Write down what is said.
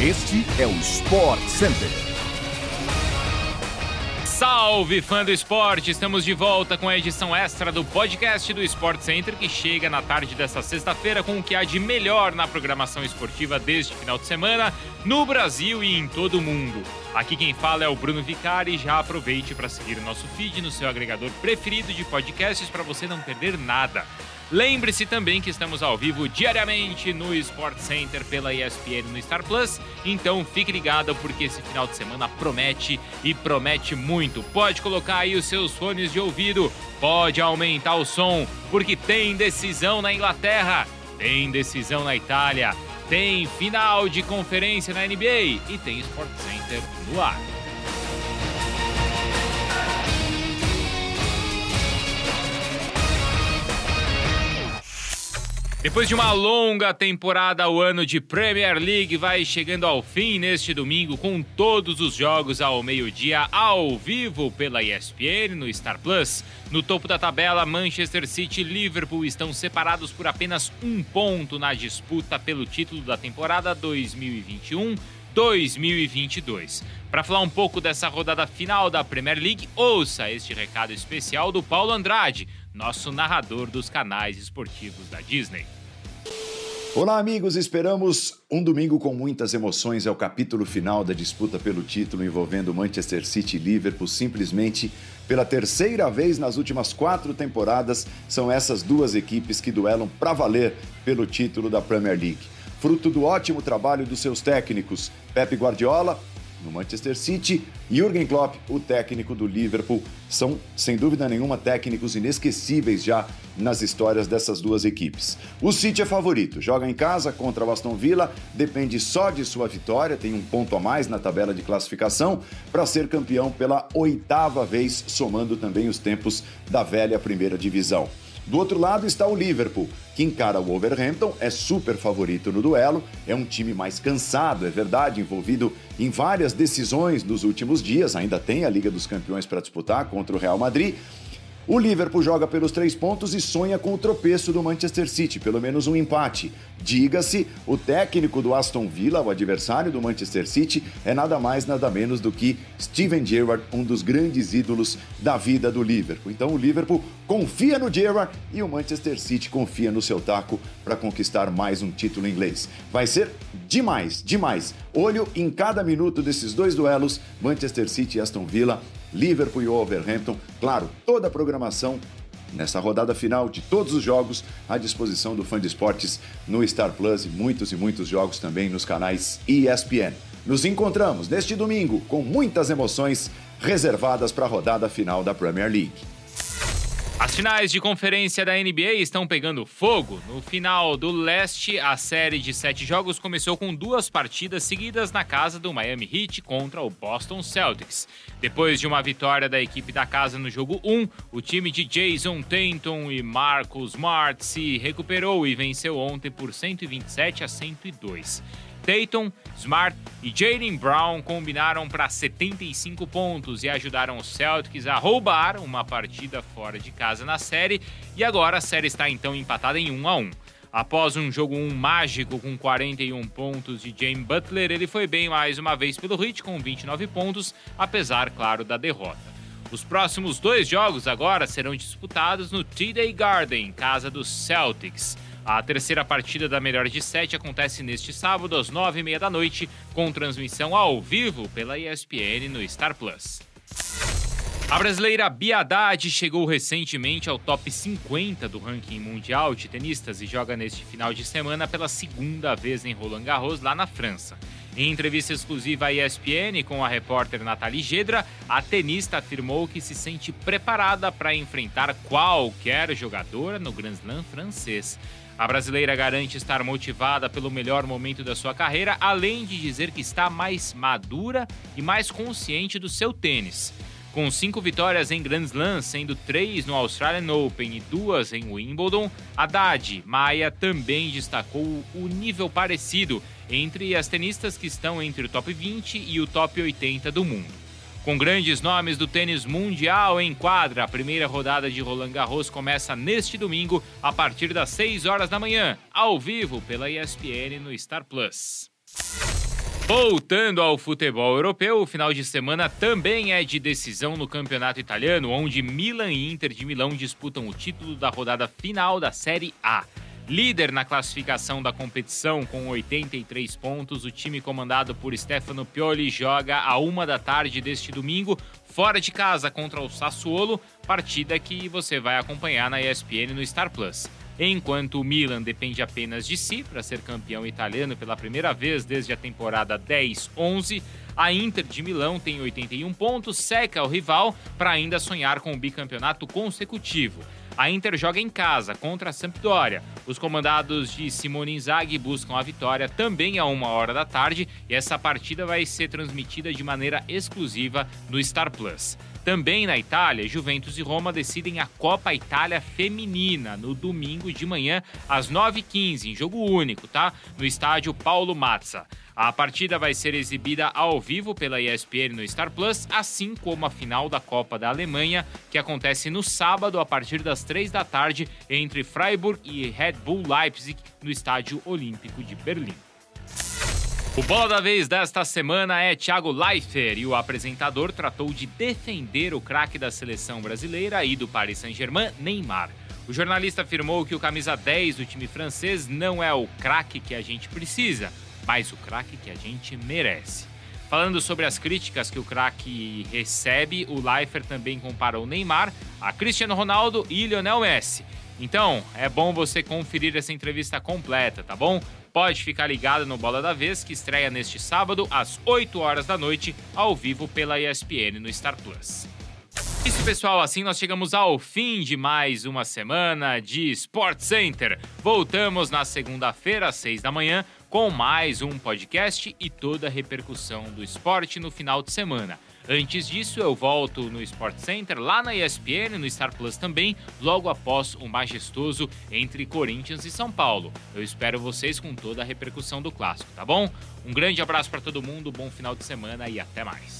Este é o Sport Center. Salve fã do esporte! Estamos de volta com a edição extra do podcast do Sport Center que chega na tarde desta sexta-feira com o que há de melhor na programação esportiva deste final de semana no Brasil e em todo o mundo. Aqui quem fala é o Bruno Vicari já aproveite para seguir o nosso feed no seu agregador preferido de podcasts para você não perder nada. Lembre-se também que estamos ao vivo diariamente no Sport Center pela ESPN no Star Plus, então fique ligado porque esse final de semana promete e promete muito. Pode colocar aí os seus fones de ouvido, pode aumentar o som, porque tem decisão na Inglaterra, tem decisão na Itália, tem final de conferência na NBA e tem Sport Center no ar. Depois de uma longa temporada, o ano de Premier League vai chegando ao fim neste domingo com todos os jogos ao meio-dia ao vivo pela ESPN no Star Plus. No topo da tabela, Manchester City e Liverpool estão separados por apenas um ponto na disputa pelo título da temporada 2021. 2022. Para falar um pouco dessa rodada final da Premier League, ouça este recado especial do Paulo Andrade, nosso narrador dos canais esportivos da Disney. Olá, amigos. Esperamos um domingo com muitas emoções. É o capítulo final da disputa pelo título envolvendo Manchester City e Liverpool. Simplesmente pela terceira vez nas últimas quatro temporadas, são essas duas equipes que duelam para valer pelo título da Premier League fruto do ótimo trabalho dos seus técnicos, Pep Guardiola, no Manchester City, Jürgen Klopp, o técnico do Liverpool, são sem dúvida nenhuma técnicos inesquecíveis já nas histórias dessas duas equipes. O City é favorito, joga em casa contra o Aston Villa, depende só de sua vitória, tem um ponto a mais na tabela de classificação para ser campeão pela oitava vez, somando também os tempos da velha primeira divisão. Do outro lado está o Liverpool, que encara o Wolverhampton, é super favorito no duelo, é um time mais cansado, é verdade, envolvido em várias decisões nos últimos dias, ainda tem a Liga dos Campeões para disputar contra o Real Madrid, o Liverpool joga pelos três pontos e sonha com o tropeço do Manchester City, pelo menos um empate. Diga-se, o técnico do Aston Villa, o adversário do Manchester City, é nada mais nada menos do que Steven Gerrard, um dos grandes ídolos da vida do Liverpool. Então o Liverpool confia no Gerrard e o Manchester City confia no seu taco para conquistar mais um título inglês. Vai ser demais, demais. Olho em cada minuto desses dois duelos, Manchester City e Aston Villa. Liverpool e Wolverhampton. Claro, toda a programação nessa rodada final de todos os jogos à disposição do fã de esportes no Star Plus e muitos e muitos jogos também nos canais ESPN. Nos encontramos neste domingo com muitas emoções reservadas para a rodada final da Premier League. As finais de conferência da NBA estão pegando fogo. No final do leste, a série de sete jogos começou com duas partidas seguidas na casa do Miami Heat contra o Boston Celtics. Depois de uma vitória da equipe da casa no jogo 1, o time de Jason Tatum e Marcus Smart se recuperou e venceu ontem por 127 a 102. Tatum, Smart e Jalen Brown combinaram para 75 pontos e ajudaram os Celtics a roubar uma partida fora de casa na série, e agora a série está então empatada em 1 a 1. Após um jogo 1 mágico com 41 pontos de James Butler, ele foi bem mais uma vez pelo Heat com 29 pontos, apesar, claro, da derrota. Os próximos dois jogos agora serão disputados no T-Day Garden, casa dos Celtics. A terceira partida da melhor de sete acontece neste sábado às nove e meia da noite, com transmissão ao vivo pela ESPN no Star Plus. A brasileira Bia Haddad chegou recentemente ao top 50 do ranking mundial de tenistas e joga neste final de semana pela segunda vez em Roland Garros, lá na França. Em entrevista exclusiva à ESPN com a repórter Nathalie Gedra, a tenista afirmou que se sente preparada para enfrentar qualquer jogadora no Grand Slam francês. A brasileira garante estar motivada pelo melhor momento da sua carreira, além de dizer que está mais madura e mais consciente do seu tênis. Com cinco vitórias em Grand Slam, sendo três no Australian Open e duas em Wimbledon, Haddad Maia também destacou o nível parecido entre as tenistas que estão entre o top 20 e o top 80 do mundo. Com grandes nomes do tênis mundial em quadra, a primeira rodada de Roland Garros começa neste domingo, a partir das 6 horas da manhã, ao vivo pela ESPN no Star Plus. Voltando ao futebol europeu, o final de semana também é de decisão no campeonato italiano, onde Milan e Inter de Milão disputam o título da rodada final da Série A. Líder na classificação da competição com 83 pontos, o time comandado por Stefano Pioli joga a uma da tarde deste domingo, fora de casa contra o Sassuolo, partida que você vai acompanhar na ESPN no Star Plus. Enquanto o Milan depende apenas de si para ser campeão italiano pela primeira vez desde a temporada 10-11, a Inter de Milão tem 81 pontos, seca o rival para ainda sonhar com o bicampeonato consecutivo. A Inter joga em casa contra a Sampdoria. Os comandados de Simone Inzaghi buscam a vitória também a uma hora da tarde e essa partida vai ser transmitida de maneira exclusiva no Star Plus. Também na Itália, Juventus e Roma decidem a Copa Itália Feminina no domingo de manhã às 9h15, em jogo único, tá? No estádio Paulo Mazza. A partida vai ser exibida ao vivo pela ESPN no Star Plus, assim como a final da Copa da Alemanha, que acontece no sábado a partir das 3 da tarde entre Freiburg e Red Bull Leipzig no Estádio Olímpico de Berlim. O bola da vez desta semana é Thiago Leifert e o apresentador tratou de defender o craque da seleção brasileira e do Paris Saint-Germain, Neymar. O jornalista afirmou que o camisa 10 do time francês não é o craque que a gente precisa, mas o craque que a gente merece. Falando sobre as críticas que o craque recebe, o Leifert também compara o Neymar a Cristiano Ronaldo e Lionel Messi. Então, é bom você conferir essa entrevista completa, tá bom? Pode ficar ligado no Bola da Vez, que estreia neste sábado, às 8 horas da noite, ao vivo pela ESPN no Star Plus. Isso, pessoal, assim nós chegamos ao fim de mais uma semana de Sport Center. Voltamos na segunda-feira, às 6 da manhã, com mais um podcast e toda a repercussão do esporte no final de semana. Antes disso, eu volto no Sport Center, lá na ESPN, no Star Plus também, logo após o majestoso entre Corinthians e São Paulo. Eu espero vocês com toda a repercussão do clássico, tá bom? Um grande abraço para todo mundo, bom final de semana e até mais.